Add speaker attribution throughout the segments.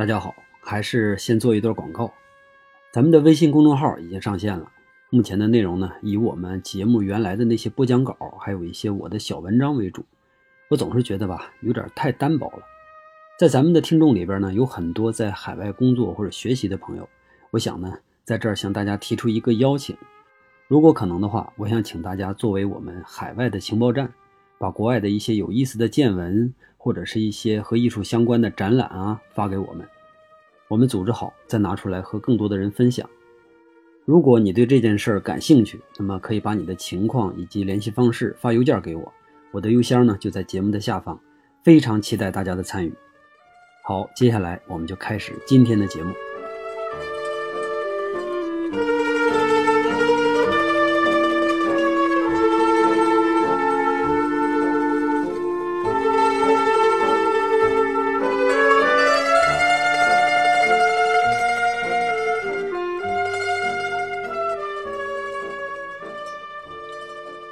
Speaker 1: 大家好，还是先做一段广告。咱们的微信公众号已经上线了，目前的内容呢，以我们节目原来的那些播讲稿，还有一些我的小文章为主。我总是觉得吧，有点太单薄了。在咱们的听众里边呢，有很多在海外工作或者学习的朋友。我想呢，在这儿向大家提出一个邀请，如果可能的话，我想请大家作为我们海外的情报站，把国外的一些有意思的见闻。或者是一些和艺术相关的展览啊，发给我们，我们组织好再拿出来和更多的人分享。如果你对这件事儿感兴趣，那么可以把你的情况以及联系方式发邮件给我，我的邮箱呢就在节目的下方。非常期待大家的参与。好，接下来我们就开始今天的节目。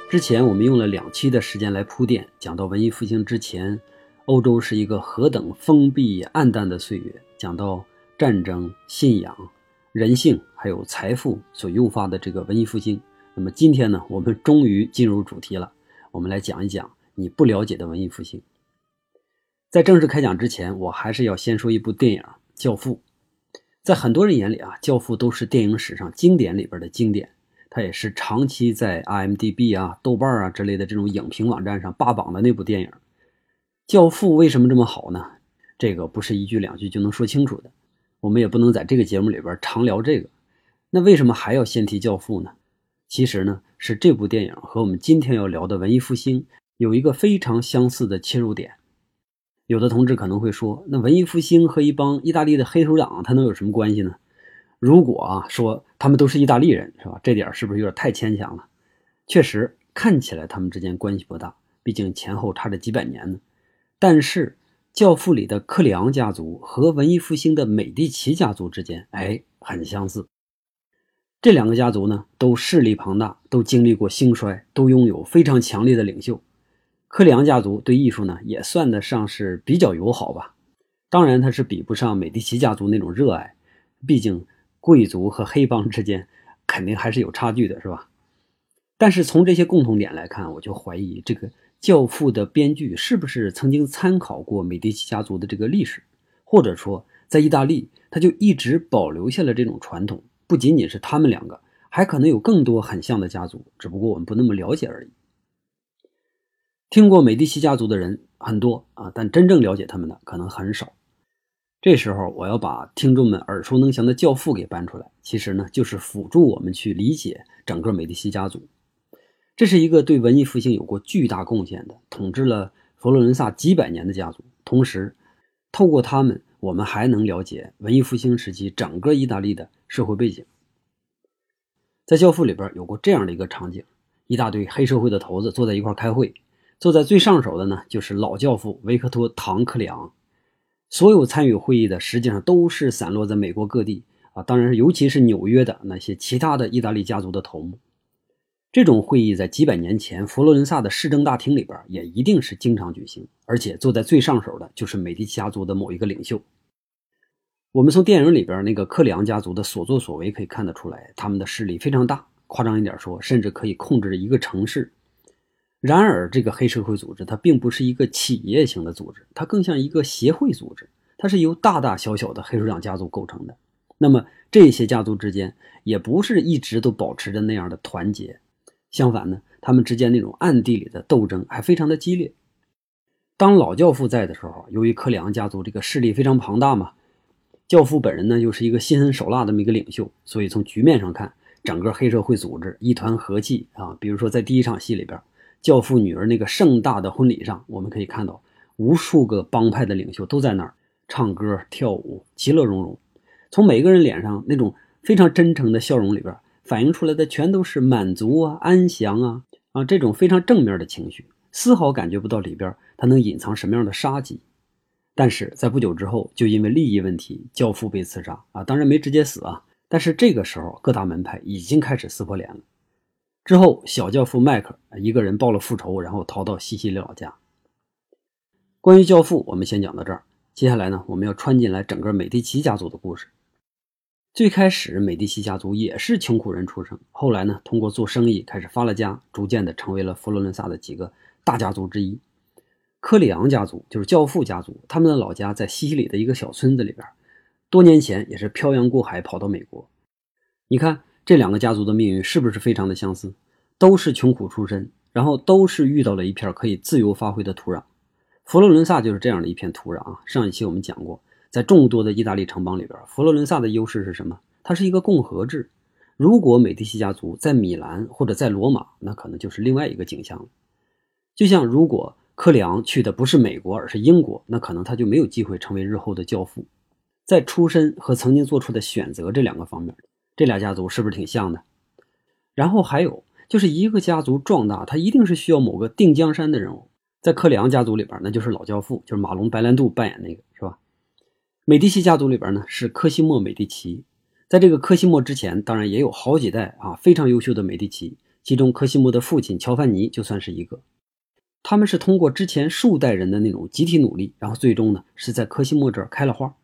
Speaker 1: 之前我们用了两期的时间来铺垫，讲到文艺复兴之前，欧洲是一个何等封闭暗淡的岁月，讲到战争、信仰、人性还有财富所诱发的这个文艺复兴。那么今天呢，我们终于进入主题了，我们来讲一讲你不了解的文艺复兴。在正式开讲之前，我还是要先说一部电影《教父》。在很多人眼里啊，《教父》都是电影史上经典里边的经典。也是长期在 IMDB 啊、豆瓣啊之类的这种影评网站上霸榜的那部电影。《教父》为什么这么好呢？这个不是一句两句就能说清楚的。我们也不能在这个节目里边常聊这个。那为什么还要先提《教父》呢？其实呢，是这部电影和我们今天要聊的文艺复兴有一个非常相似的切入点。有的同志可能会说，那文艺复兴和一帮意大利的黑手党，他能有什么关系呢？如果啊说他们都是意大利人，是吧？这点是不是有点太牵强了？确实看起来他们之间关系不大，毕竟前后差着几百年呢。但是《教父》里的克里昂家族和文艺复兴的美第奇家族之间，哎，很相似。这两个家族呢，都势力庞大，都经历过兴衰，都拥有非常强烈的领袖。克里昂家族对艺术呢，也算得上是比较友好吧。当然，他是比不上美第奇家族那种热爱，毕竟。贵族和黑帮之间肯定还是有差距的，是吧？但是从这些共同点来看，我就怀疑这个《教父》的编剧是不是曾经参考过美第奇家族的这个历史，或者说在意大利他就一直保留下了这种传统。不仅仅是他们两个，还可能有更多很像的家族，只不过我们不那么了解而已。听过美第奇家族的人很多啊，但真正了解他们的可能很少。这时候，我要把听众们耳熟能详的《教父》给搬出来，其实呢，就是辅助我们去理解整个美第奇家族。这是一个对文艺复兴有过巨大贡献的、统治了佛罗伦萨几百年的家族。同时，透过他们，我们还能了解文艺复兴时期整个意大利的社会背景。在《教父》里边有过这样的一个场景：一大堆黑社会的头子坐在一块开会，坐在最上手的呢，就是老教父维克托·唐克里昂。所有参与会议的实际上都是散落在美国各地啊，当然尤其是纽约的那些其他的意大利家族的头目。这种会议在几百年前佛罗伦萨的市政大厅里边也一定是经常举行，而且坐在最上手的就是美第奇家族的某一个领袖。我们从电影里边那个克里昂家族的所作所为可以看得出来，他们的势力非常大，夸张一点说，甚至可以控制一个城市。然而，这个黑社会组织它并不是一个企业型的组织，它更像一个协会组织。它是由大大小小的黑手党家族构成的。那么，这些家族之间也不是一直都保持着那样的团结，相反呢，他们之间那种暗地里的斗争还非常的激烈。当老教父在的时候，由于克里昂家族这个势力非常庞大嘛，教父本人呢又是一个心狠手辣的这么一个领袖，所以从局面上看，整个黑社会组织一团和气啊。比如说在第一场戏里边。教父女儿那个盛大的婚礼上，我们可以看到无数个帮派的领袖都在那儿唱歌跳舞，其乐融融。从每个人脸上那种非常真诚的笑容里边，反映出来的全都是满足啊、安详啊啊这种非常正面的情绪，丝毫感觉不到里边他能隐藏什么样的杀机。但是在不久之后，就因为利益问题，教父被刺杀啊，当然没直接死啊。但是这个时候，各大门派已经开始撕破脸了。之后，小教父迈克一个人报了复仇，然后逃到西西里老家。关于教父，我们先讲到这儿。接下来呢，我们要穿进来整个美第奇家族的故事。最开始，美第奇家族也是穷苦人出生，后来呢，通过做生意开始发了家，逐渐的成为了佛罗伦萨的几个大家族之一。科里昂家族就是教父家族，他们的老家在西西里的一个小村子里边，多年前也是漂洋过海跑到美国。你看这两个家族的命运是不是非常的相似？都是穷苦出身，然后都是遇到了一片可以自由发挥的土壤。佛罗伦萨就是这样的一片土壤啊！上一期我们讲过，在众多的意大利城邦里边，佛罗伦萨的优势是什么？它是一个共和制。如果美第奇家族在米兰或者在罗马，那可能就是另外一个景象了。就像如果科里昂去的不是美国，而是英国，那可能他就没有机会成为日后的教父。在出身和曾经做出的选择这两个方面，这俩家族是不是挺像的？然后还有就是一个家族壮大，它一定是需要某个定江山的人物。在克里昂家族里边，那就是老教父，就是马龙白兰度扮演那个，是吧？美第奇家族里边呢，是科西莫美第奇。在这个科西莫之前，当然也有好几代啊非常优秀的美第奇，其中科西莫的父亲乔凡尼就算是一个。他们是通过之前数代人的那种集体努力，然后最终呢是在科西莫这儿开了花。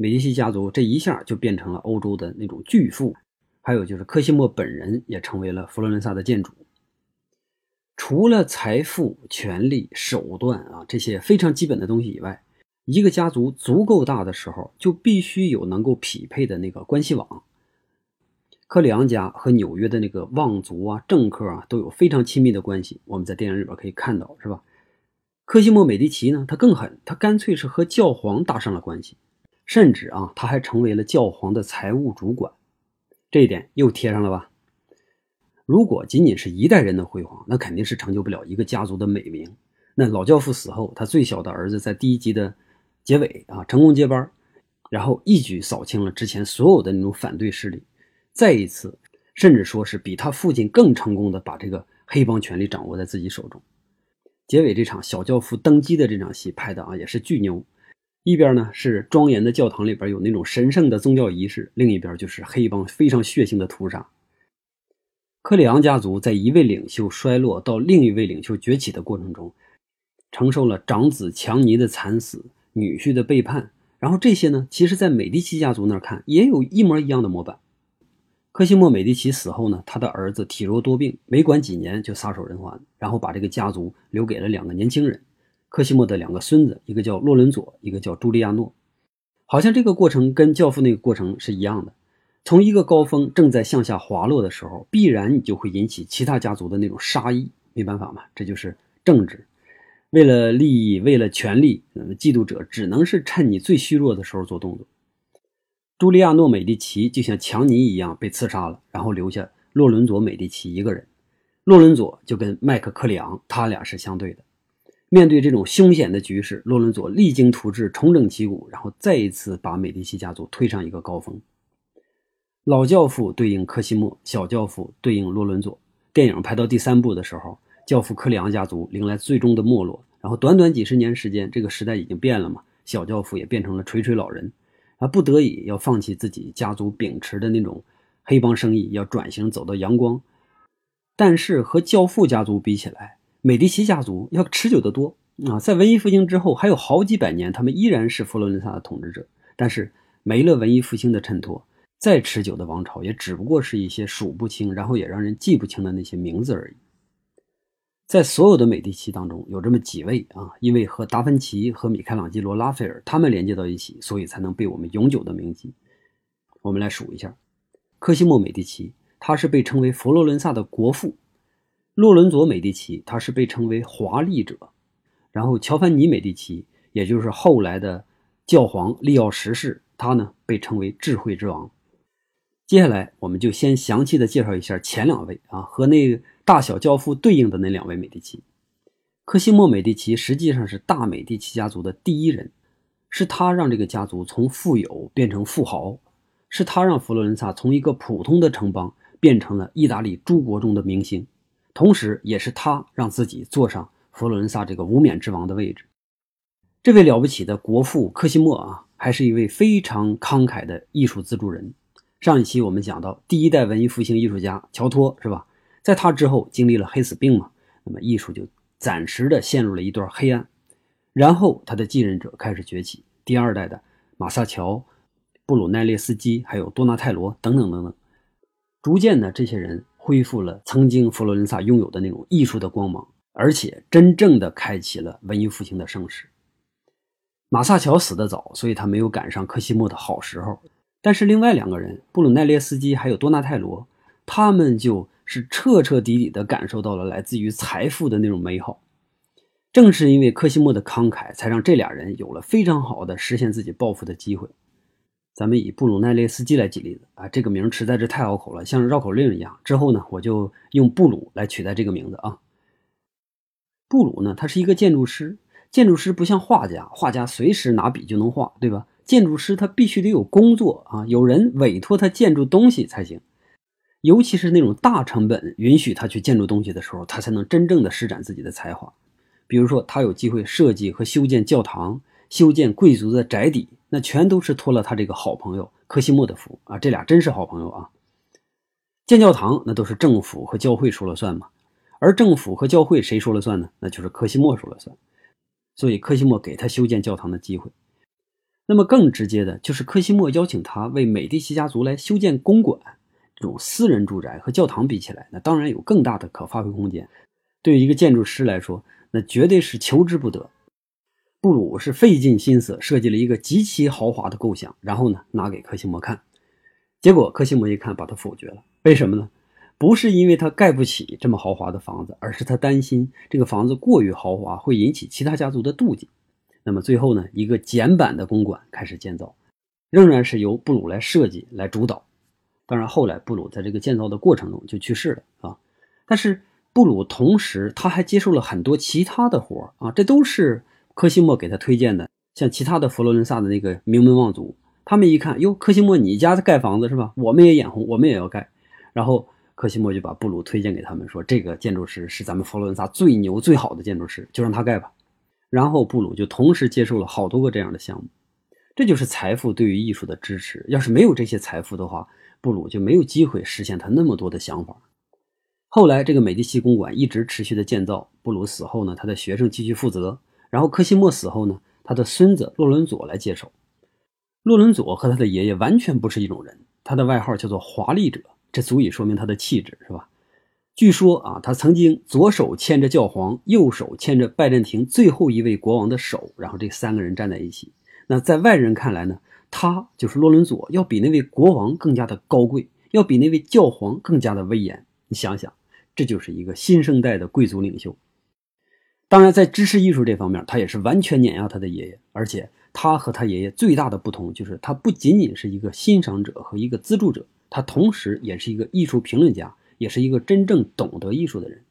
Speaker 1: 美第奇家族这一下就变成了欧洲的那种巨富，还有就是科西莫本人也成为了佛罗伦萨的建主。除了财富、权力、手段啊这些非常基本的东西以外，一个家族足够大的时候，就必须有能够匹配的那个关系网。克里昂家和纽约的那个望族啊、政客啊都有非常亲密的关系，我们在电影里边可以看到，是吧？科西莫美第奇呢，他更狠，他干脆是和教皇搭上了关系，甚至啊，他还成为了教皇的财务主管，这一点又贴上了吧？如果仅仅是一代人的辉煌，那肯定是成就不了一个家族的美名。那老教父死后，他最小的儿子在第一集的结尾啊成功接班，然后一举扫清了之前所有的那种反对势力，再一次，甚至说是比他父亲更成功的把这个黑帮权力掌握在自己手中。结尾这场小教父登基的这场戏拍的啊也是巨牛，一边呢是庄严的教堂里边有那种神圣的宗教仪式，另一边就是黑帮非常血腥的屠杀。克里昂家族在一位领袖衰落到另一位领袖崛起的过程中，承受了长子强尼的惨死、女婿的背叛，然后这些呢，其实，在美第奇家族那看，也有一模一样的模板。科西莫美第奇死后呢，他的儿子体弱多病，没管几年就撒手人寰，然后把这个家族留给了两个年轻人，科西莫的两个孙子，一个叫洛伦佐，一个叫朱利亚诺，好像这个过程跟教父那个过程是一样的。从一个高峰正在向下滑落的时候，必然你就会引起其他家族的那种杀意。没办法嘛，这就是政治。为了利益，为了权力，嗯嫉妒者只能是趁你最虚弱的时候做动作。朱利亚诺·美第奇就像强尼一样被刺杀了，然后留下洛伦佐·美第奇一个人。洛伦佐就跟麦克克里昂他俩是相对的。面对这种凶险的局势，洛伦佐励精图治，重整旗鼓，然后再一次把美第奇家族推上一个高峰。老教父对应科西莫，小教父对应洛伦佐。电影拍到第三部的时候，教父克里昂家族迎来最终的没落。然后短短几十年时间，这个时代已经变了嘛，小教父也变成了垂垂老人，啊，不得已要放弃自己家族秉持的那种黑帮生意，要转型走到阳光。但是和教父家族比起来，美第奇家族要持久得多啊！在文艺复兴之后，还有好几百年，他们依然是佛罗伦萨的统治者。但是没了文艺复兴的衬托。再持久的王朝，也只不过是一些数不清，然后也让人记不清的那些名字而已。在所有的美第奇当中，有这么几位啊，因为和达芬奇和米开朗基罗、拉斐尔他们连接到一起，所以才能被我们永久的铭记。我们来数一下：科西莫美第奇，他是被称为佛罗伦萨的国父；洛伦佐美第奇，他是被称为华丽者；然后乔凡尼美第奇，也就是后来的教皇利奥十世，他呢被称为智慧之王。接下来，我们就先详细的介绍一下前两位啊，和那大小教父对应的那两位美第奇。科西莫美第奇实际上是大美第奇家族的第一人，是他让这个家族从富有变成富豪，是他让佛罗伦萨从一个普通的城邦变成了意大利诸国中的明星，同时也是他让自己坐上佛罗伦萨这个无冕之王的位置。这位了不起的国父科西莫啊，还是一位非常慷慨的艺术资助人。上一期我们讲到，第一代文艺复兴艺术家乔托是吧？在他之后经历了黑死病嘛，那么艺术就暂时的陷入了一段黑暗。然后他的继任者开始崛起，第二代的马萨乔、布鲁奈列斯基，还有多纳泰罗等等等等。逐渐的，这些人恢复了曾经佛罗伦萨拥有的那种艺术的光芒，而且真正的开启了文艺复兴的盛世。马萨乔死得早，所以他没有赶上科西莫的好时候。但是另外两个人，布鲁奈列斯基还有多纳泰罗，他们就是彻彻底底的感受到了来自于财富的那种美好。正是因为科西莫的慷慨，才让这俩人有了非常好的实现自己抱负的机会。咱们以布鲁奈列斯基来举例子啊，这个名实在是太拗口了，像绕口令一样。之后呢，我就用布鲁来取代这个名字啊。布鲁呢，他是一个建筑师，建筑师不像画家，画家随时拿笔就能画，对吧？建筑师他必须得有工作啊，有人委托他建筑东西才行。尤其是那种大成本允许他去建筑东西的时候，他才能真正的施展自己的才华。比如说，他有机会设计和修建教堂，修建贵族的宅邸。那全都是托了他这个好朋友科西莫的福啊！这俩真是好朋友啊！建教堂那都是政府和教会说了算嘛，而政府和教会谁说了算呢？那就是科西莫说了算。所以科西莫给他修建教堂的机会。那么更直接的就是科西莫邀请他为美第奇家族来修建公馆，这种私人住宅和教堂比起来，那当然有更大的可发挥空间。对于一个建筑师来说，那绝对是求之不得。布鲁是费尽心思设计了一个极其豪华的构想，然后呢拿给柯西莫看，结果柯西莫一看把他否决了。为什么呢？不是因为他盖不起这么豪华的房子，而是他担心这个房子过于豪华会引起其他家族的妒忌。那么最后呢，一个简版的公馆开始建造，仍然是由布鲁来设计来主导。当然后来布鲁在这个建造的过程中就去世了啊。但是布鲁同时他还接受了很多其他的活啊，这都是。科西莫给他推荐的，像其他的佛罗伦萨的那个名门望族，他们一看，哟，科西莫，你家盖房子是吧？我们也眼红，我们也要盖。然后科西莫就把布鲁推荐给他们，说这个建筑师是咱们佛罗伦萨最牛最好的建筑师，就让他盖吧。然后布鲁就同时接受了好多个这样的项目。这就是财富对于艺术的支持。要是没有这些财富的话，布鲁就没有机会实现他那么多的想法。后来这个美第奇公馆一直持续的建造，布鲁死后呢，他的学生继续负责。然后科西莫死后呢，他的孙子洛伦佐来接手。洛伦佐和他的爷爷完全不是一种人，他的外号叫做华丽者，这足以说明他的气质，是吧？据说啊，他曾经左手牵着教皇，右手牵着拜占庭最后一位国王的手，然后这三个人站在一起。那在外人看来呢，他就是洛伦佐，要比那位国王更加的高贵，要比那位教皇更加的威严。你想想，这就是一个新生代的贵族领袖。当然，在知识艺术这方面，他也是完全碾压他的爷爷。而且，他和他爷爷最大的不同就是，他不仅仅是一个欣赏者和一个资助者，他同时也是一个艺术评论家，也是一个真正懂得艺术的人。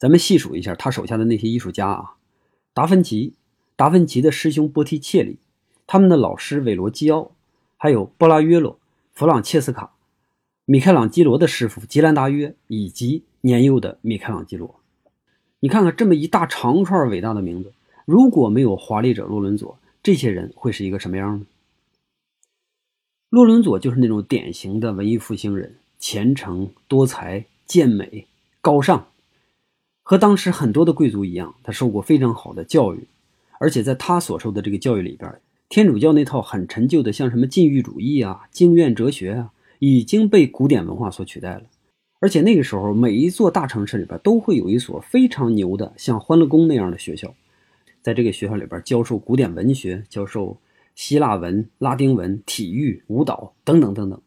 Speaker 1: 咱们细数一下他手下的那些艺术家啊：达芬奇、达芬奇的师兄波提切利、他们的老师韦罗基奥，还有波拉约洛、弗朗切斯卡、米开朗基罗的师傅吉兰达约，以及年幼的米开朗基罗。你看看这么一大长串伟大的名字，如果没有华丽者洛伦佐，这些人会是一个什么样呢？洛伦佐就是那种典型的文艺复兴人，虔诚、多才、健美、高尚，和当时很多的贵族一样，他受过非常好的教育，而且在他所受的这个教育里边，天主教那套很陈旧的，像什么禁欲主义啊、经院哲学啊，已经被古典文化所取代了。而且那个时候，每一座大城市里边都会有一所非常牛的，像欢乐宫那样的学校，在这个学校里边教授古典文学，教授希腊文、拉丁文、体育、舞蹈等等等等。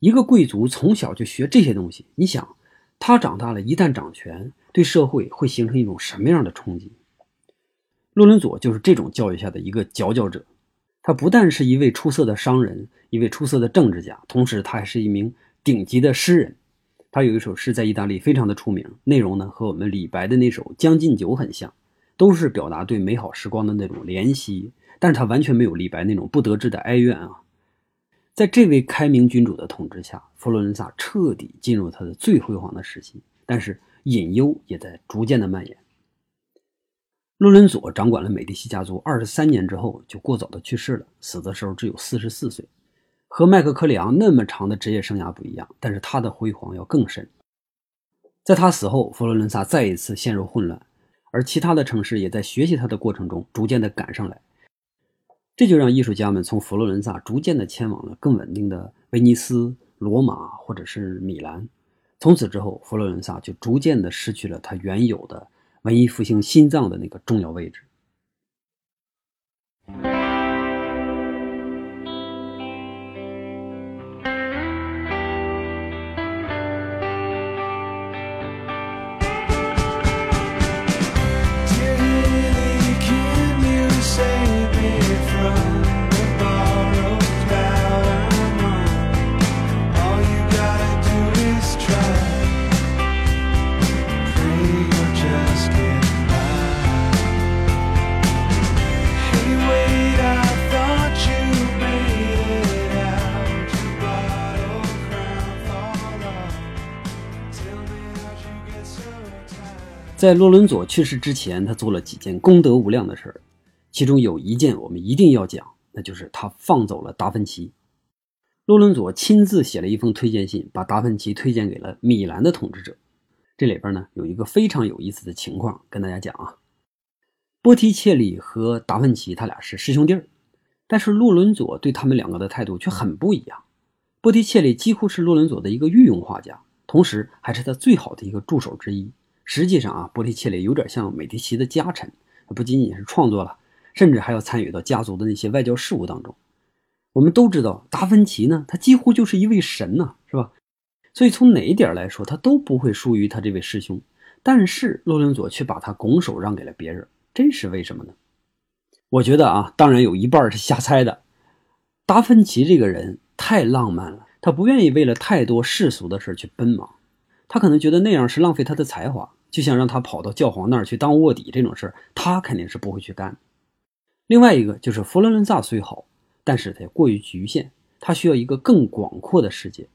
Speaker 1: 一个贵族从小就学这些东西，你想，他长大了一旦掌权，对社会会形成一种什么样的冲击？洛伦佐就是这种教育下的一个佼佼者。他不但是一位出色的商人，一位出色的政治家，同时他还是一名顶级的诗人。他有一首诗在意大利非常的出名，内容呢和我们李白的那首《将进酒》很像，都是表达对美好时光的那种怜惜，但是他完全没有李白那种不得志的哀怨啊。在这位开明君主的统治下，佛罗伦萨彻底进入他的最辉煌的时期，但是隐忧也在逐渐的蔓延。洛伦佐掌管了美第奇家族二十三年之后，就过早的去世了，死的时候只有四十四岁。和麦克科里昂那么长的职业生涯不一样，但是他的辉煌要更深。在他死后，佛罗伦萨再一次陷入混乱，而其他的城市也在学习他的过程中逐渐的赶上来。这就让艺术家们从佛罗伦萨逐渐的迁往了更稳定的威尼斯、罗马或者是米兰。从此之后，佛罗伦萨就逐渐的失去了它原有的文艺复兴心脏的那个重要位置。在洛伦佐去世之前，他做了几件功德无量的事儿，其中有一件我们一定要讲，那就是他放走了达芬奇。洛伦佐亲自写了一封推荐信，把达芬奇推荐给了米兰的统治者。这里边呢有一个非常有意思的情况，跟大家讲啊。波提切利和达芬奇他俩是师兄弟儿，但是洛伦佐对他们两个的态度却很不一样。波提切利几乎是洛伦佐的一个御用画家，同时还是他最好的一个助手之一。实际上啊，波提切利有点像美第奇的家臣，不仅仅是创作了，甚至还要参与到家族的那些外交事务当中。我们都知道，达芬奇呢，他几乎就是一位神呐，是吧？所以从哪一点来说，他都不会输于他这位师兄。但是洛伦佐却把他拱手让给了别人，这是为什么呢？我觉得啊，当然有一半是瞎猜的。达芬奇这个人太浪漫了，他不愿意为了太多世俗的事去奔忙。他可能觉得那样是浪费他的才华，就像让他跑到教皇那儿去当卧底这种事儿，他肯定是不会去干。另外一个就是佛罗伦萨虽好，但是它过于局限，他需要一个更广阔的世界。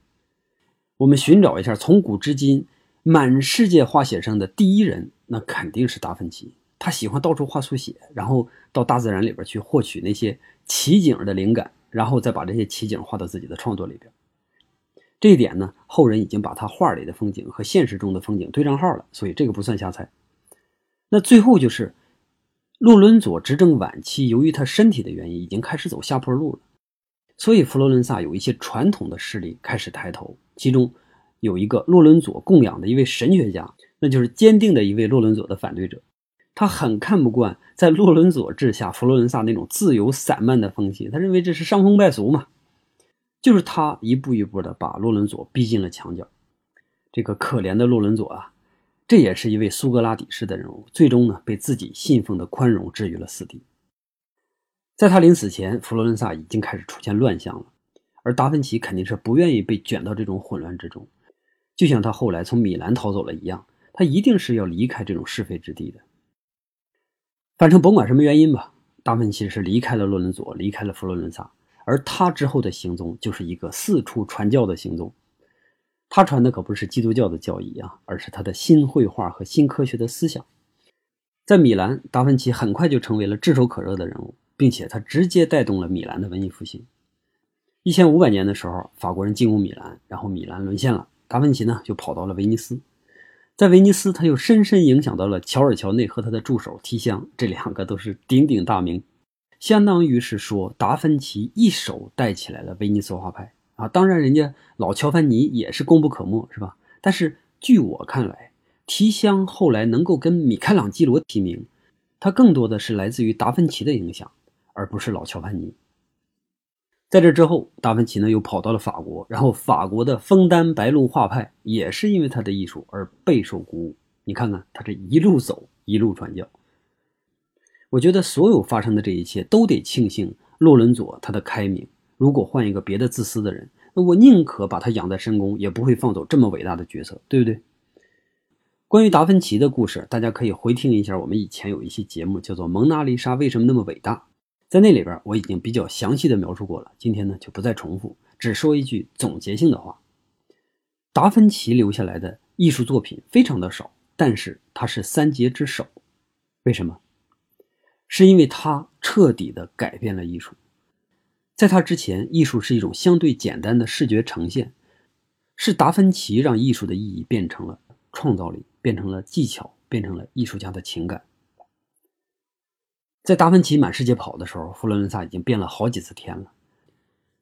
Speaker 1: 我们寻找一下从古至今满世界画写生的第一人，那肯定是达芬奇。他喜欢到处画速写，然后到大自然里边去获取那些奇景的灵感，然后再把这些奇景画到自己的创作里边。这一点呢，后人已经把他画里的风景和现实中的风景对上号了，所以这个不算瞎猜。那最后就是洛伦佐执政晚期，由于他身体的原因，已经开始走下坡路了，所以佛罗伦萨有一些传统的势力开始抬头，其中有一个洛伦佐供养的一位神学家，那就是坚定的一位洛伦佐的反对者，他很看不惯在洛伦佐治下佛罗伦萨那种自由散漫的风气，他认为这是伤风败俗嘛。就是他一步一步的把洛伦佐逼进了墙角，这个可怜的洛伦佐啊，这也是一位苏格拉底式的人物，最终呢被自己信奉的宽容置于了死地。在他临死前，佛罗伦萨已经开始出现乱象了，而达芬奇肯定是不愿意被卷到这种混乱之中，就像他后来从米兰逃走了一样，他一定是要离开这种是非之地的。反正甭管什么原因吧，达芬奇是离开了洛伦佐，离开了佛罗伦萨。而他之后的行踪就是一个四处传教的行踪，他传的可不是基督教的教义啊，而是他的新绘画和新科学的思想。在米兰，达芬奇很快就成为了炙手可热的人物，并且他直接带动了米兰的文艺复兴。一千五百年的时候，法国人进攻米兰，然后米兰沦陷了，达芬奇呢就跑到了威尼斯，在威尼斯他又深深影响到了乔尔乔内和他的助手提香，这两个都是鼎鼎大名。相当于是说，达芬奇一手带起来了威尼斯画派啊！当然，人家老乔凡尼也是功不可没，是吧？但是，据我看来，提香后来能够跟米开朗基罗提名，他更多的是来自于达芬奇的影响，而不是老乔凡尼。在这之后，达芬奇呢又跑到了法国，然后法国的枫丹白露画派也是因为他的艺术而备受鼓舞。你看看，他这一路走，一路传教。我觉得所有发生的这一切都得庆幸洛伦佐他的开明。如果换一个别的自私的人，那我宁可把他养在深宫，也不会放走这么伟大的角色，对不对？关于达芬奇的故事，大家可以回听一下我们以前有一期节目，叫做《蒙娜丽莎为什么那么伟大》。在那里边我已经比较详细的描述过了。今天呢就不再重复，只说一句总结性的话：达芬奇留下来的艺术作品非常的少，但是他是三杰之首。为什么？是因为他彻底的改变了艺术，在他之前，艺术是一种相对简单的视觉呈现，是达芬奇让艺术的意义变成了创造力，变成了技巧，变成了艺术家的情感。在达芬奇满世界跑的时候，佛罗伦萨已经变了好几次天了。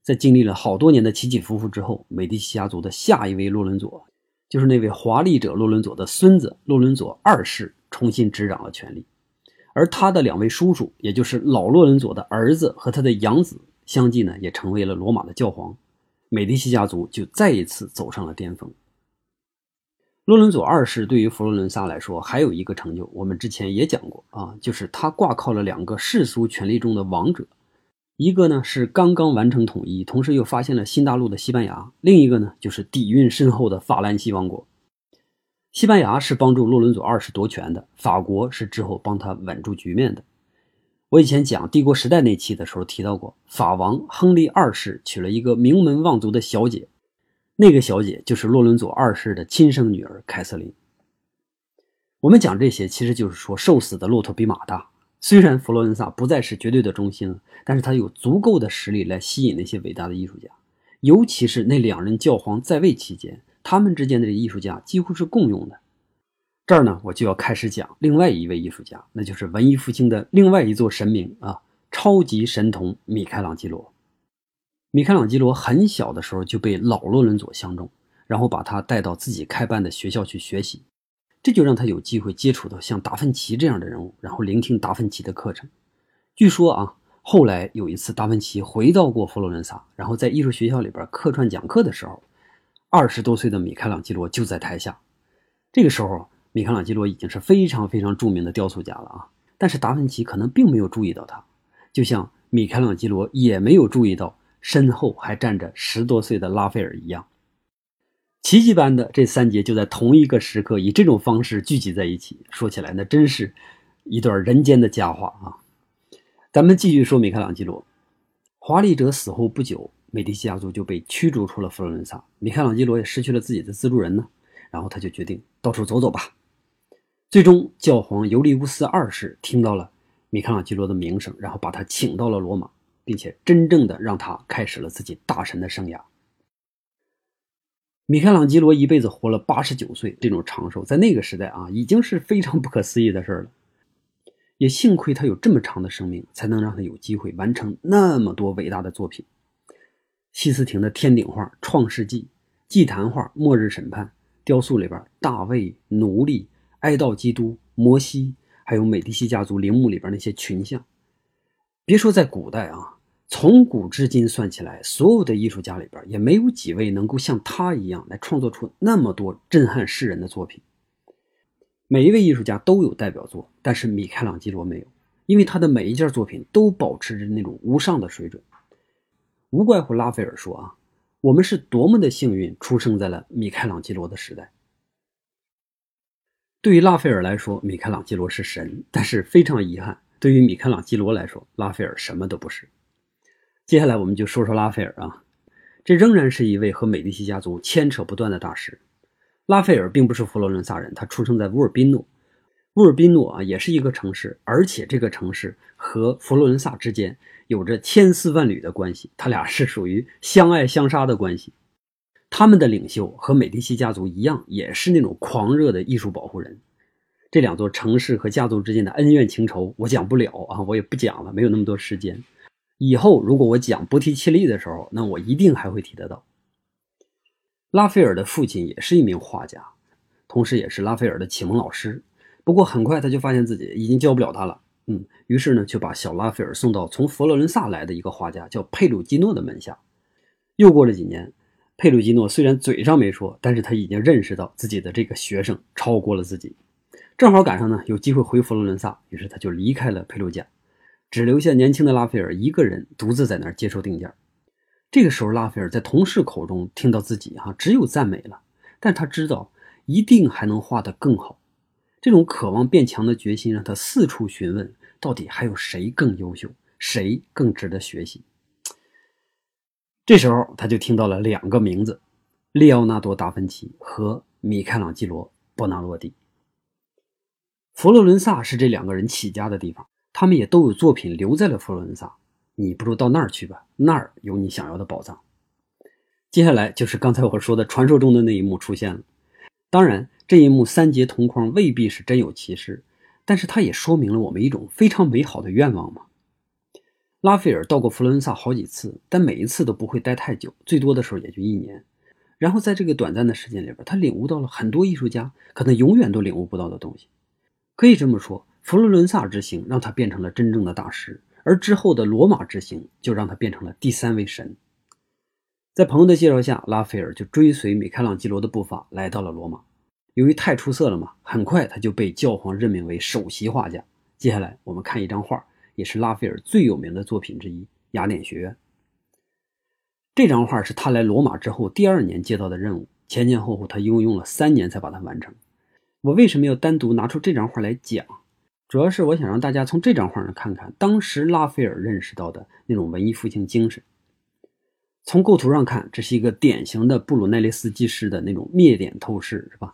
Speaker 1: 在经历了好多年的起起伏伏之后，美第奇家族的下一位洛伦佐，就是那位华丽者洛伦佐的孙子洛伦佐二世，重新执掌了权力。而他的两位叔叔，也就是老洛伦佐的儿子和他的养子，相继呢也成为了罗马的教皇。美第奇家族就再一次走上了巅峰。洛伦佐二世对于佛罗伦萨来说，还有一个成就，我们之前也讲过啊，就是他挂靠了两个世俗权力中的王者。一个呢是刚刚完成统一，同时又发现了新大陆的西班牙；另一个呢就是底蕴深厚的法兰西王国。西班牙是帮助洛伦佐二世夺权的，法国是之后帮他稳住局面的。我以前讲帝国时代那期的时候提到过，法王亨利二世娶了一个名门望族的小姐，那个小姐就是洛伦佐二世的亲生女儿凯瑟琳。我们讲这些，其实就是说瘦死的骆驼比马大。虽然佛罗伦萨不再是绝对的中心，但是他有足够的实力来吸引那些伟大的艺术家，尤其是那两任教皇在位期间，他们之间的艺术家几乎是共用的。这儿呢，我就要开始讲另外一位艺术家，那就是文艺复兴的另外一座神明啊，超级神童米开朗基罗。米开朗基罗很小的时候就被老洛伦佐相中，然后把他带到自己开办的学校去学习。这就让他有机会接触到像达芬奇这样的人物，然后聆听达芬奇的课程。据说啊，后来有一次达芬奇回到过佛罗伦萨，然后在艺术学校里边客串讲课的时候，二十多岁的米开朗基罗就在台下。这个时候，米开朗基罗已经是非常非常著名的雕塑家了啊。但是达芬奇可能并没有注意到他，就像米开朗基罗也没有注意到身后还站着十多岁的拉斐尔一样。奇迹般的这三节就在同一个时刻以这种方式聚集在一起，说起来那真是一段人间的佳话啊！咱们继续说米开朗基罗。华丽者死后不久，美第奇家族就被驱逐出了佛罗伦萨，米开朗基罗也失去了自己的资助人呢。然后他就决定到处走走吧。最终，教皇尤利乌斯二世听到了米开朗基罗的名声，然后把他请到了罗马，并且真正的让他开始了自己大神的生涯。米开朗基罗一辈子活了八十九岁，这种长寿在那个时代啊，已经是非常不可思议的事了。也幸亏他有这么长的生命，才能让他有机会完成那么多伟大的作品：西斯廷的天顶画《创世纪》，祭坛画《末日审判》，雕塑里边大卫、奴隶、哀悼基督、摩西，还有美第奇家族陵墓里边那些群像。别说在古代啊。从古至今算起来，所有的艺术家里边也没有几位能够像他一样来创作出那么多震撼世人的作品。每一位艺术家都有代表作，但是米开朗基罗没有，因为他的每一件作品都保持着那种无上的水准。无怪乎拉斐尔说啊，我们是多么的幸运，出生在了米开朗基罗的时代。对于拉斐尔来说，米开朗基罗是神，但是非常遗憾，对于米开朗基罗来说，拉斐尔什么都不是。接下来我们就说说拉斐尔啊，这仍然是一位和美第奇家族牵扯不断的大师。拉斐尔并不是佛罗伦萨人，他出生在乌尔宾诺。乌尔宾诺啊，也是一个城市，而且这个城市和佛罗伦萨之间有着千丝万缕的关系，他俩是属于相爱相杀的关系。他们的领袖和美第奇家族一样，也是那种狂热的艺术保护人。这两座城市和家族之间的恩怨情仇，我讲不了啊，我也不讲了，没有那么多时间。以后如果我讲不提切利的时候，那我一定还会提得到。拉斐尔的父亲也是一名画家，同时也是拉斐尔的启蒙老师。不过很快他就发现自己已经教不了他了，嗯，于是呢就把小拉斐尔送到从佛罗伦萨来的一个画家叫佩鲁基诺的门下。又过了几年，佩鲁基诺虽然嘴上没说，但是他已经认识到自己的这个学生超过了自己。正好赶上呢有机会回佛罗伦萨，于是他就离开了佩鲁家。只留下年轻的拉斐尔一个人独自在那儿接受定件。这个时候，拉斐尔在同事口中听到自己哈只有赞美了，但他知道一定还能画得更好。这种渴望变强的决心让他四处询问，到底还有谁更优秀，谁更值得学习。这时候，他就听到了两个名字：利奥纳多·达芬奇和米开朗基罗·波纳罗蒂。佛罗伦萨是这两个人起家的地方。他们也都有作品留在了佛罗伦萨，你不如到那儿去吧，那儿有你想要的宝藏。接下来就是刚才我说的传说中的那一幕出现了。当然，这一幕三节同框未必是真有其事，但是它也说明了我们一种非常美好的愿望嘛。拉斐尔到过佛罗伦萨好几次，但每一次都不会待太久，最多的时候也就一年。然后在这个短暂的时间里边，他领悟到了很多艺术家可能永远都领悟不到的东西。可以这么说，佛罗伦萨之行让他变成了真正的大师，而之后的罗马之行就让他变成了第三位神。在朋友的介绍下，拉斐尔就追随米开朗基罗的步伐来到了罗马。由于太出色了嘛，很快他就被教皇任命为首席画家。接下来我们看一张画，也是拉斐尔最有名的作品之一《雅典学院》。这张画是他来罗马之后第二年接到的任务，前前后后他一共用了三年才把它完成。我为什么要单独拿出这张画来讲？主要是我想让大家从这张画上看看当时拉斐尔认识到的那种文艺复兴精神。从构图上看，这是一个典型的布鲁奈雷斯基式的那种灭点透视，是吧？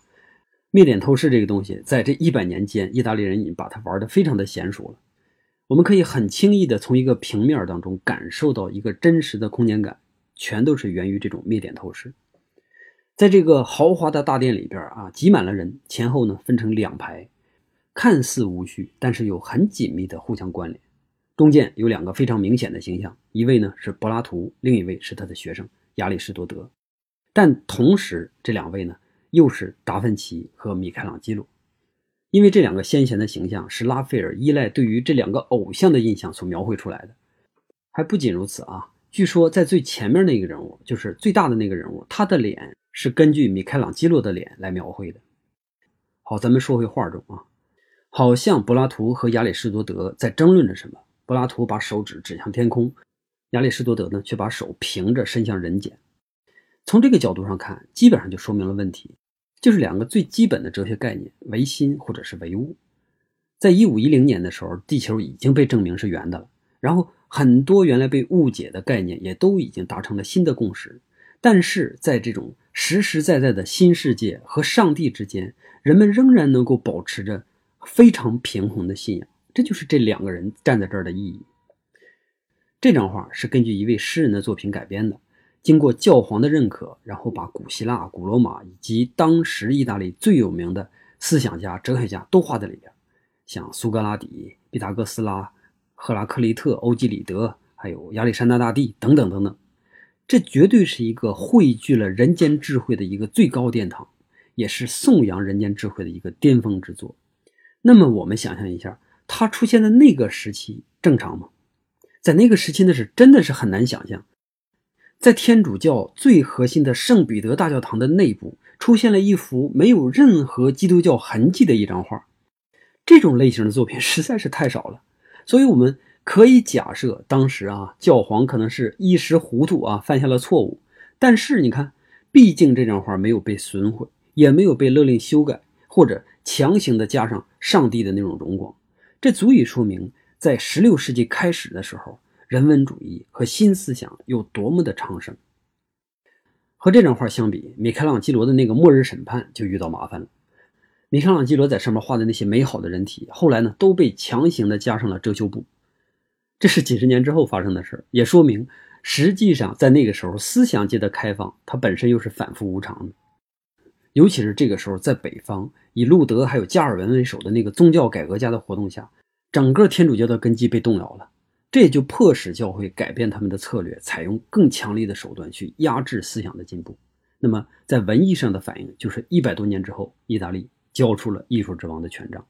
Speaker 1: 灭点透视这个东西，在这一百年间，意大利人已经把它玩的非常的娴熟了。我们可以很轻易的从一个平面当中感受到一个真实的空间感。全都是源于这种灭点透视，在这个豪华的大殿里边啊，挤满了人，前后呢分成两排，看似无序，但是又很紧密的互相关联。中间有两个非常明显的形象，一位呢是柏拉图，另一位是他的学生亚里士多德。但同时，这两位呢又是达芬奇和米开朗基罗，因为这两个先贤的形象是拉斐尔依赖对于这两个偶像的印象所描绘出来的。还不仅如此啊。据说，在最前面那个人物，就是最大的那个人物，他的脸是根据米开朗基罗的脸来描绘的。好，咱们说回画中啊，好像柏拉图和亚里士多德在争论着什么。柏拉图把手指指向天空，亚里士多德呢却把手平着伸向人间。从这个角度上看，基本上就说明了问题，就是两个最基本的哲学概念：唯心或者是唯物。在一五一零年的时候，地球已经被证明是圆的了，然后。很多原来被误解的概念也都已经达成了新的共识，但是在这种实实在在的新世界和上帝之间，人们仍然能够保持着非常平衡的信仰。这就是这两个人站在这儿的意义。这张画是根据一位诗人的作品改编的，经过教皇的认可，然后把古希腊、古罗马以及当时意大利最有名的思想家、哲学家都画在里边，像苏格拉底、毕达哥斯拉。赫拉克利特、欧几里得，还有亚历山大大帝等等等等，这绝对是一个汇聚了人间智慧的一个最高殿堂，也是颂扬人间智慧的一个巅峰之作。那么，我们想象一下，它出现在那个时期正常吗？在那个时期，那是真的是很难想象。在天主教最核心的圣彼得大教堂的内部，出现了一幅没有任何基督教痕迹的一张画，这种类型的作品实在是太少了。所以，我们可以假设，当时啊，教皇可能是一时糊涂啊，犯下了错误。但是，你看，毕竟这张画没有被损毁，也没有被勒令修改，或者强行的加上上帝的那种荣光，这足以说明，在16世纪开始的时候，人文主义和新思想有多么的昌盛。和这张画相比，米开朗基罗的那个《末日审判》就遇到麻烦了。米开朗基罗在上面画的那些美好的人体，后来呢都被强行的加上了遮羞布。这是几十年之后发生的事也说明实际上在那个时候思想界的开放，它本身又是反复无常的。尤其是这个时候，在北方以路德还有加尔文为首的那个宗教改革家的活动下，整个天主教的根基被动摇了，这也就迫使教会改变他们的策略，采用更强力的手段去压制思想的进步。那么在文艺上的反应，就是一百多年之后，意大利。交出了艺术之王的权杖。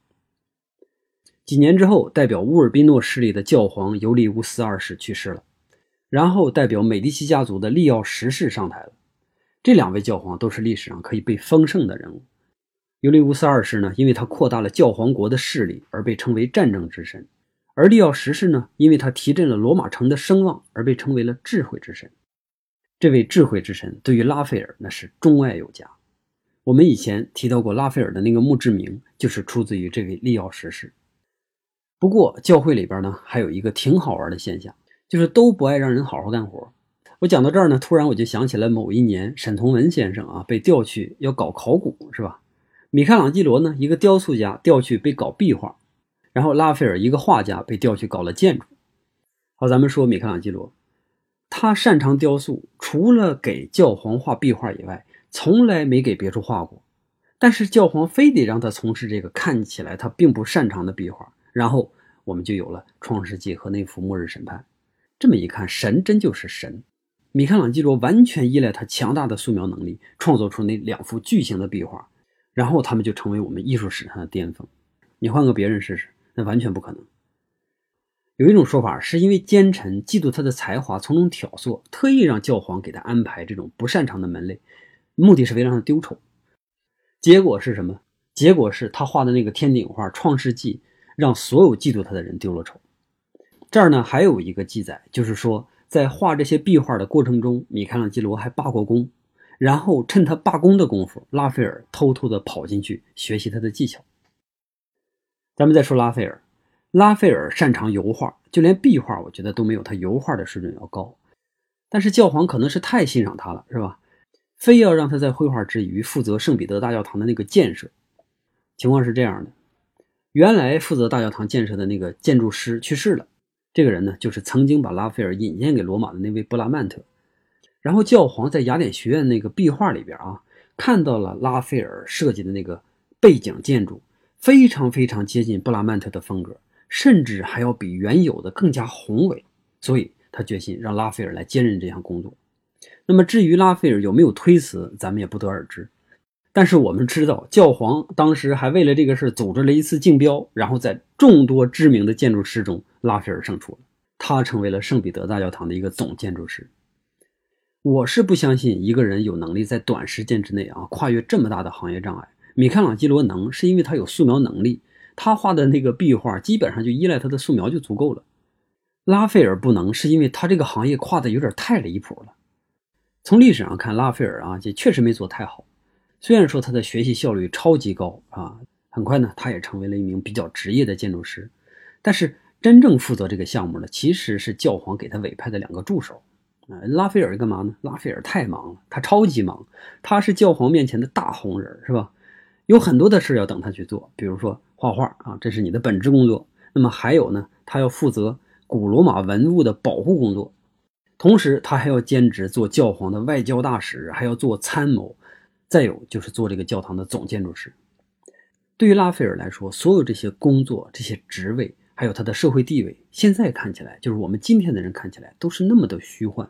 Speaker 1: 几年之后，代表乌尔宾诺势力的教皇尤利乌斯二世去世了，然后代表美第奇家族的利奥十世上台了。这两位教皇都是历史上可以被封圣的人物。尤利乌斯二世呢，因为他扩大了教皇国的势力而被称为战争之神；而利奥十世呢，因为他提振了罗马城的声望而被称为了智慧之神。这位智慧之神对于拉斐尔那是钟爱有加。我们以前提到过拉斐尔的那个墓志铭，就是出自于这位利奥十世。不过教会里边呢，还有一个挺好玩的现象，就是都不爱让人好好干活。我讲到这儿呢，突然我就想起来某一年沈从文先生啊被调去要搞考古，是吧？米开朗基罗呢，一个雕塑家调去被搞壁画，然后拉斐尔一个画家被调去搞了建筑。好，咱们说米开朗基罗，他擅长雕塑，除了给教皇画壁画以外。从来没给别处画过，但是教皇非得让他从事这个看起来他并不擅长的壁画，然后我们就有了《创世纪》和那幅《末日审判》。这么一看，神真就是神。米开朗基罗完全依赖他强大的素描能力，创作出那两幅巨型的壁画，然后他们就成为我们艺术史上的巅峰。你换个别人试试，那完全不可能。有一种说法，是因为奸臣嫉妒他的才华，从中挑唆，特意让教皇给他安排这种不擅长的门类，目的是为了让他丢丑。结果是什么？结果是他画的那个天顶画《创世纪》，让所有嫉妒他的人丢了丑。这儿呢，还有一个记载，就是说。在画这些壁画的过程中，米开朗基罗还罢过工，然后趁他罢工的功夫，拉斐尔偷偷的跑进去学习他的技巧。咱们再说拉斐尔，拉斐尔擅长油画，就连壁画，我觉得都没有他油画的水准要高。但是教皇可能是太欣赏他了，是吧？非要让他在绘画之余负责圣彼得大教堂的那个建设。情况是这样的，原来负责大教堂建设的那个建筑师去世了。这个人呢，就是曾经把拉斐尔引荐给罗马的那位布拉曼特。然后教皇在雅典学院那个壁画里边啊，看到了拉斐尔设计的那个背景建筑，非常非常接近布拉曼特的风格，甚至还要比原有的更加宏伟。所以他决心让拉斐尔来兼任这项工作。那么至于拉斐尔有没有推辞，咱们也不得而知。但是我们知道，教皇当时还为了这个事组织了一次竞标，然后在众多知名的建筑师中，拉斐尔胜出了，他成为了圣彼得大教堂的一个总建筑师。我是不相信一个人有能力在短时间之内啊跨越这么大的行业障碍。米开朗基罗能，是因为他有素描能力，他画的那个壁画基本上就依赖他的素描就足够了。拉斐尔不能，是因为他这个行业跨的有点太离谱了。从历史上看，拉斐尔啊也确实没做太好。虽然说他的学习效率超级高啊，很快呢，他也成为了一名比较职业的建筑师。但是真正负责这个项目的其实是教皇给他委派的两个助手。啊，拉斐尔干嘛呢？拉斐尔太忙了，他超级忙，他是教皇面前的大红人，是吧？有很多的事要等他去做，比如说画画啊，这是你的本职工作。那么还有呢，他要负责古罗马文物的保护工作，同时他还要兼职做教皇的外交大使，还要做参谋。再有就是做这个教堂的总建筑师。对于拉斐尔来说，所有这些工作、这些职位，还有他的社会地位，现在看起来，就是我们今天的人看起来，都是那么的虚幻。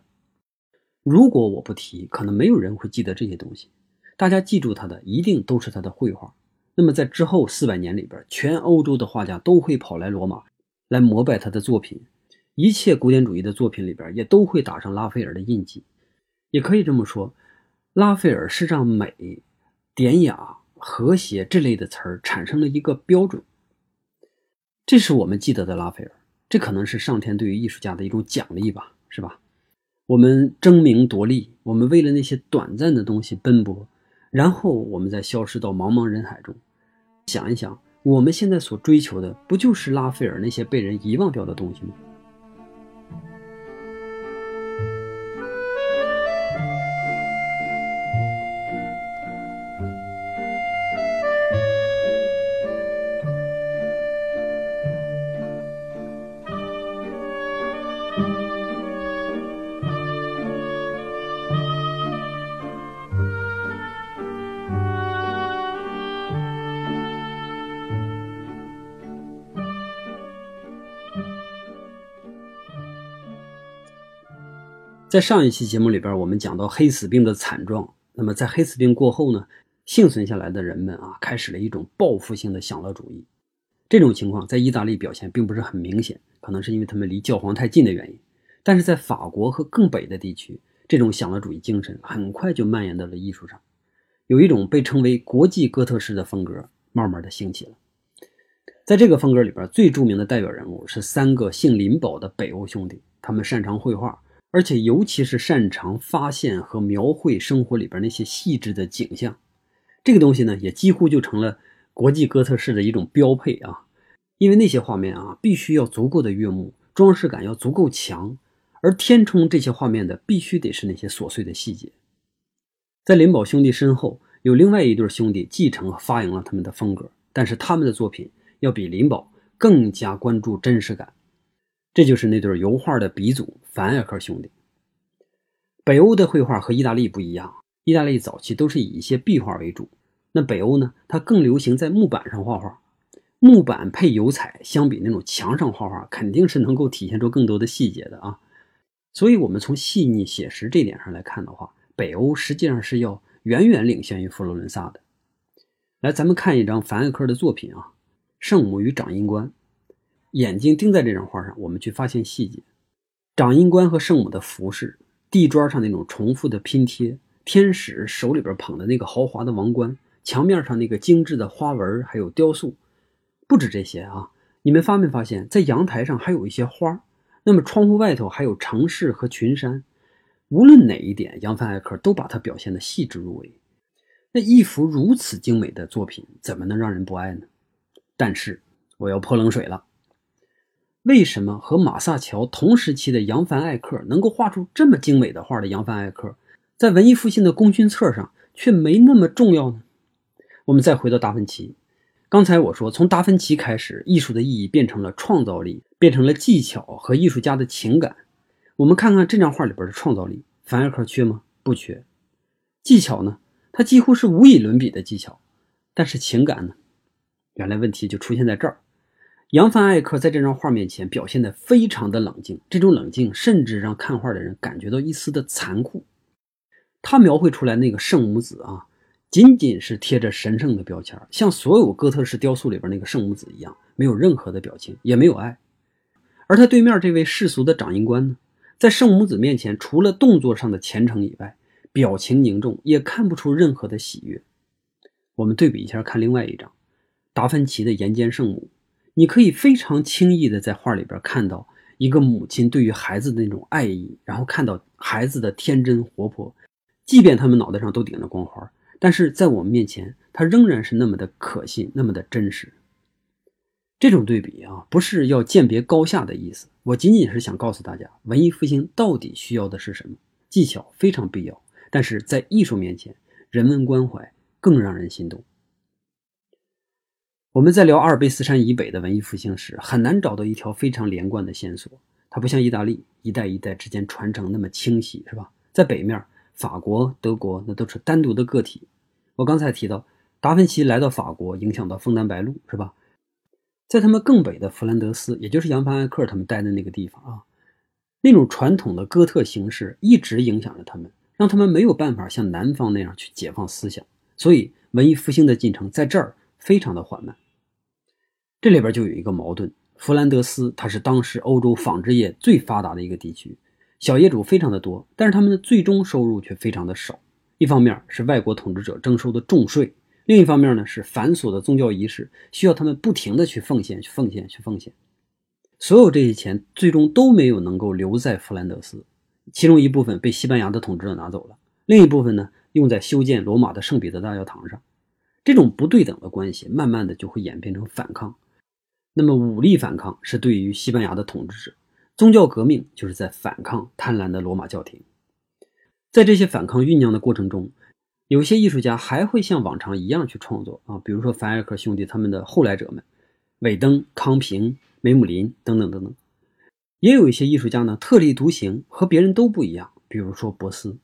Speaker 1: 如果我不提，可能没有人会记得这些东西。大家记住他的，一定都是他的绘画。那么在之后四百年里边，全欧洲的画家都会跑来罗马，来膜拜他的作品。一切古典主义的作品里边，也都会打上拉斐尔的印记。也可以这么说。拉斐尔是让美、典雅、和谐这类的词儿产生了一个标准，这是我们记得的拉斐尔。这可能是上天对于艺术家的一种奖励吧，是吧？我们争名夺利，我们为了那些短暂的东西奔波，然后我们再消失到茫茫人海中。想一想，我们现在所追求的，不就是拉斐尔那些被人遗忘掉的东西吗？在上一期节目里边，我们讲到黑死病的惨状。那么在黑死病过后呢，幸存下来的人们啊，开始了一种报复性的享乐主义。这种情况在意大利表现并不是很明显，可能是因为他们离教皇太近的原因。但是在法国和更北的地区，这种享乐主义精神很快就蔓延到了艺术上，有一种被称为国际哥特式的风格慢慢的兴起了。在这个风格里边，最著名的代表人物是三个姓林堡的北欧兄弟，他们擅长绘画。而且，尤其是擅长发现和描绘生活里边那些细致的景象，这个东西呢，也几乎就成了国际哥特式的一种标配啊。因为那些画面啊，必须要足够的悦目，装饰感要足够强，而填充这些画面的，必须得是那些琐碎的细节。在林宝兄弟身后，有另外一对兄弟继承和发扬了他们的风格，但是他们的作品要比林宝更加关注真实感。这就是那对油画的鼻祖凡艾克兄弟。北欧的绘画和意大利不一样，意大利早期都是以一些壁画为主，那北欧呢，它更流行在木板上画画，木板配油彩，相比那种墙上画画，肯定是能够体现出更多的细节的啊。所以，我们从细腻写实这点上来看的话，北欧实际上是要远远领先于佛罗伦萨的。来，咱们看一张凡艾克的作品啊，《圣母与掌印官》，眼睛盯在这张画上，我们去发现细节。掌印官和圣母的服饰，地砖上那种重复的拼贴，天使手里边捧的那个豪华的王冠，墙面上那个精致的花纹，还有雕塑。不止这些啊，你们发没发现，在阳台上还有一些花？那么窗户外头还有城市和群山，无论哪一点，扬帆艾克都把它表现得细致入微。那一幅如此精美的作品，怎么能让人不爱呢？但是我要泼冷水了。为什么和马萨乔同时期的扬凡艾克能够画出这么精美的画的扬凡艾克，在文艺复兴的功勋册上却没那么重要呢？我们再回到达芬奇。刚才我说，从达芬奇开始，艺术的意义变成了创造力，变成了技巧和艺术家的情感。我们看看这张画里边的创造力，凡艾克缺吗？不缺。技巧呢？他几乎是无以伦比的技巧。但是情感呢？原来问题就出现在这儿。扬凡艾克在这张画面前表现得非常的冷静，这种冷静甚至让看画的人感觉到一丝的残酷。他描绘出来那个圣母子啊。仅仅是贴着神圣的标签，像所有哥特式雕塑里边那个圣母子一样，没有任何的表情，也没有爱。而他对面这位世俗的掌印官呢，在圣母子面前，除了动作上的虔诚以外，表情凝重，也看不出任何的喜悦。我们对比一下，看另外一张达芬奇的《岩间圣母》，你可以非常轻易的在画里边看到一个母亲对于孩子的那种爱意，然后看到孩子的天真活泼，即便他们脑袋上都顶着光环。但是在我们面前，他仍然是那么的可信，那么的真实。这种对比啊，不是要鉴别高下的意思，我仅仅是想告诉大家，文艺复兴到底需要的是什么？技巧非常必要，但是在艺术面前，人文关怀更让人心动。我们在聊阿尔卑斯山以北的文艺复兴时，很难找到一条非常连贯的线索。它不像意大利，一代一代之间传承那么清晰，是吧？在北面，法国、德国那都是单独的个体。我刚才提到，达芬奇来到法国，影响到枫丹白露，是吧？在他们更北的弗兰德斯，也就是扬凡艾克他们待的那个地方啊，那种传统的哥特形式一直影响着他们，让他们没有办法像南方那样去解放思想，所以文艺复兴的进程在这儿非常的缓慢。这里边就有一个矛盾：弗兰德斯它是当时欧洲纺织业最发达的一个地区，小业主非常的多，但是他们的最终收入却非常的少。一方面是外国统治者征收的重税，另一方面呢是繁琐的宗教仪式，需要他们不停的去奉献、去奉献、去奉献。所有这些钱最终都没有能够留在弗兰德斯，其中一部分被西班牙的统治者拿走了，另一部分呢用在修建罗马的圣彼得大教堂上。这种不对等的关系，慢慢的就会演变成反抗。那么武力反抗是对于西班牙的统治者，宗教革命就是在反抗贪婪的罗马教廷。在这些反抗酝酿的过程中，有些艺术家还会像往常一样去创作啊，比如说凡艾克兄弟他们的后来者们，韦登、康平、梅姆林等等等等。也有一些艺术家呢特立独行，和别人都不一样，比如说博斯。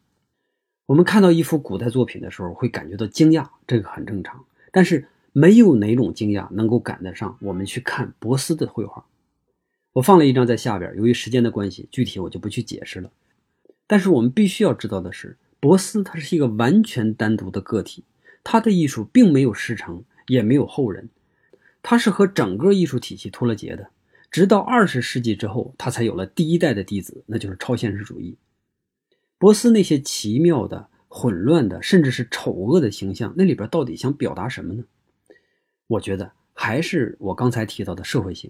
Speaker 1: 我们看到一幅古代作品的时候，会感觉到惊讶，这个很正常。但是没有哪种惊讶能够赶得上我们去看博斯的绘画。我放了一张在下边，由于时间的关系，具体我就不去解释了。但是我们必须要知道的是，博斯他是一个完全单独的个体，他的艺术并没有师承，也没有后人，他是和整个艺术体系脱了节的。直到二十世纪之后，他才有了第一代的弟子，那就是超现实主义。博斯那些奇妙的、混乱的，甚至是丑恶的形象，那里边到底想表达什么呢？我觉得还是我刚才提到的社会性，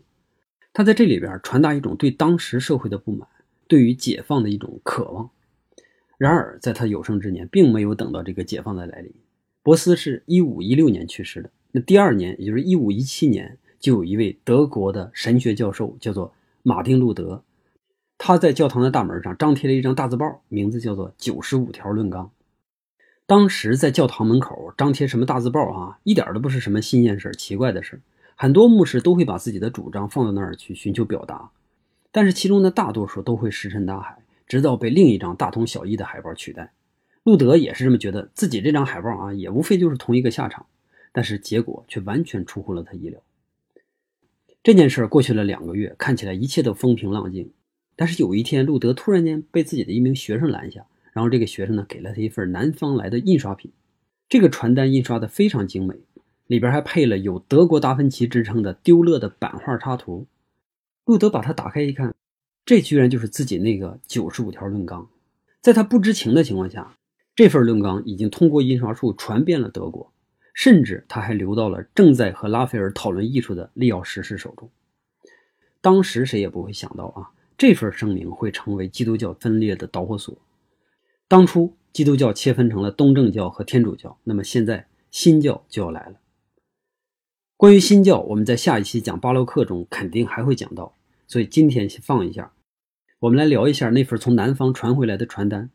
Speaker 1: 他在这里边传达一种对当时社会的不满。对于解放的一种渴望，然而在他有生之年，并没有等到这个解放的来临。博斯是一五一六年去世的，那第二年，也就是一五一七年，就有一位德国的神学教授，叫做马丁路德，他在教堂的大门上张贴了一张大字报，名字叫做《九十五条论纲》。当时在教堂门口张贴什么大字报啊，一点都不是什么新鲜事奇怪的事很多牧师都会把自己的主张放到那儿去寻求表达。但是其中的大多数都会石沉大海，直到被另一张大同小异的海报取代。路德也是这么觉得，自己这张海报啊，也无非就是同一个下场，但是结果却完全出乎了他意料。这件事过去了两个月，看起来一切都风平浪静。但是有一天，路德突然间被自己的一名学生拦下，然后这个学生呢，给了他一份南方来的印刷品。这个传单印刷的非常精美，里边还配了有德国达芬奇之称的丢勒的版画插图。路德把它打开一看，这居然就是自己那个九十五条论纲。在他不知情的情况下，这份论纲已经通过印刷术传遍了德国，甚至他还流到了正在和拉斐尔讨论艺术的利奥十世手中。当时谁也不会想到啊。这份声明会成为基督教分裂的导火索。当初基督教切分成了东正教和天主教，那么现在新教就要来了。关于新教，我们在下一期讲巴洛克中肯定还会讲到，所以今天先放一下。我们来聊一下那份从南方传回来的传单。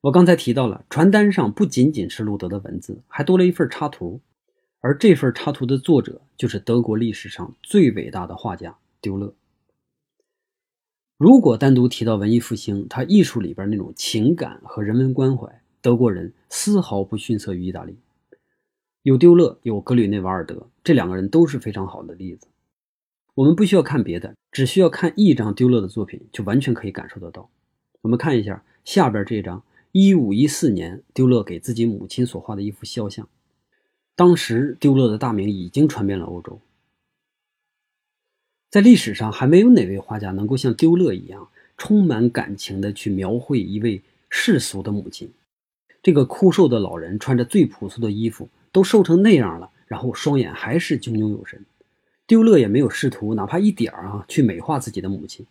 Speaker 1: 我刚才提到了，传单上不仅仅是路德的文字，还多了一份插图，而这份插图的作者就是德国历史上最伟大的画家丢勒。如果单独提到文艺复兴，它艺术里边那种情感和人文关怀，德国人丝毫不逊色于意大利。有丢勒，有格吕内瓦尔德，这两个人都是非常好的例子。我们不需要看别的，只需要看一张丢勒的作品，就完全可以感受得到。我们看一下下边这张一五一四年丢勒给自己母亲所画的一幅肖像。当时丢勒的大名已经传遍了欧洲。在历史上，还没有哪位画家能够像丢勒一样充满感情地去描绘一位世俗的母亲。这个枯瘦的老人穿着最朴素的衣服，都瘦成那样了，然后双眼还是炯炯有神。丢勒也没有试图哪怕一点儿啊去美化自己的母亲，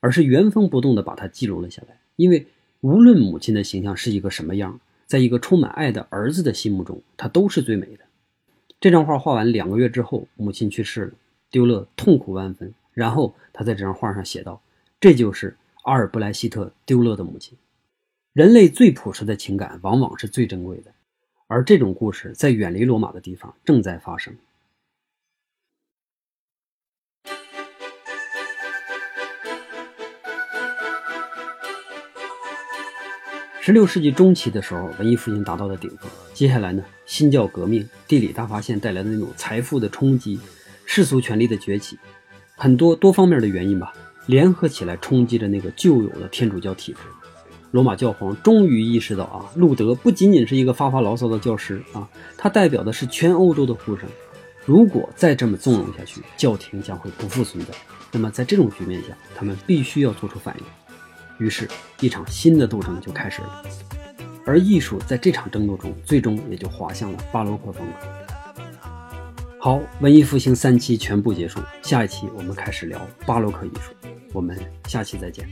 Speaker 1: 而是原封不动地把它记录了下来。因为无论母亲的形象是一个什么样，在一个充满爱的儿子的心目中，她都是最美的。这张画画完两个月之后，母亲去世了。丢勒痛苦万分，然后他在这张画上写道：“这就是阿尔布莱希特·丢勒的母亲。人类最朴实的情感，往往是最珍贵的，而这种故事在远离罗马的地方正在发生。”十六世纪中期的时候，文艺复兴达到了顶峰。接下来呢，新教革命、地理大发现带来的那种财富的冲击。世俗权力的崛起，很多多方面的原因吧，联合起来冲击着那个旧有的天主教体制。罗马教皇终于意识到啊，路德不仅仅是一个发发牢骚的教师啊，他代表的是全欧洲的呼声。如果再这么纵容下去，教廷将会不复存在。那么在这种局面下，他们必须要做出反应。于是，一场新的斗争就开始了。而艺术在这场争斗中，最终也就滑向了巴洛克风格。好，文艺复兴三期全部结束，下一期我们开始聊巴洛克艺术，我们下期再见。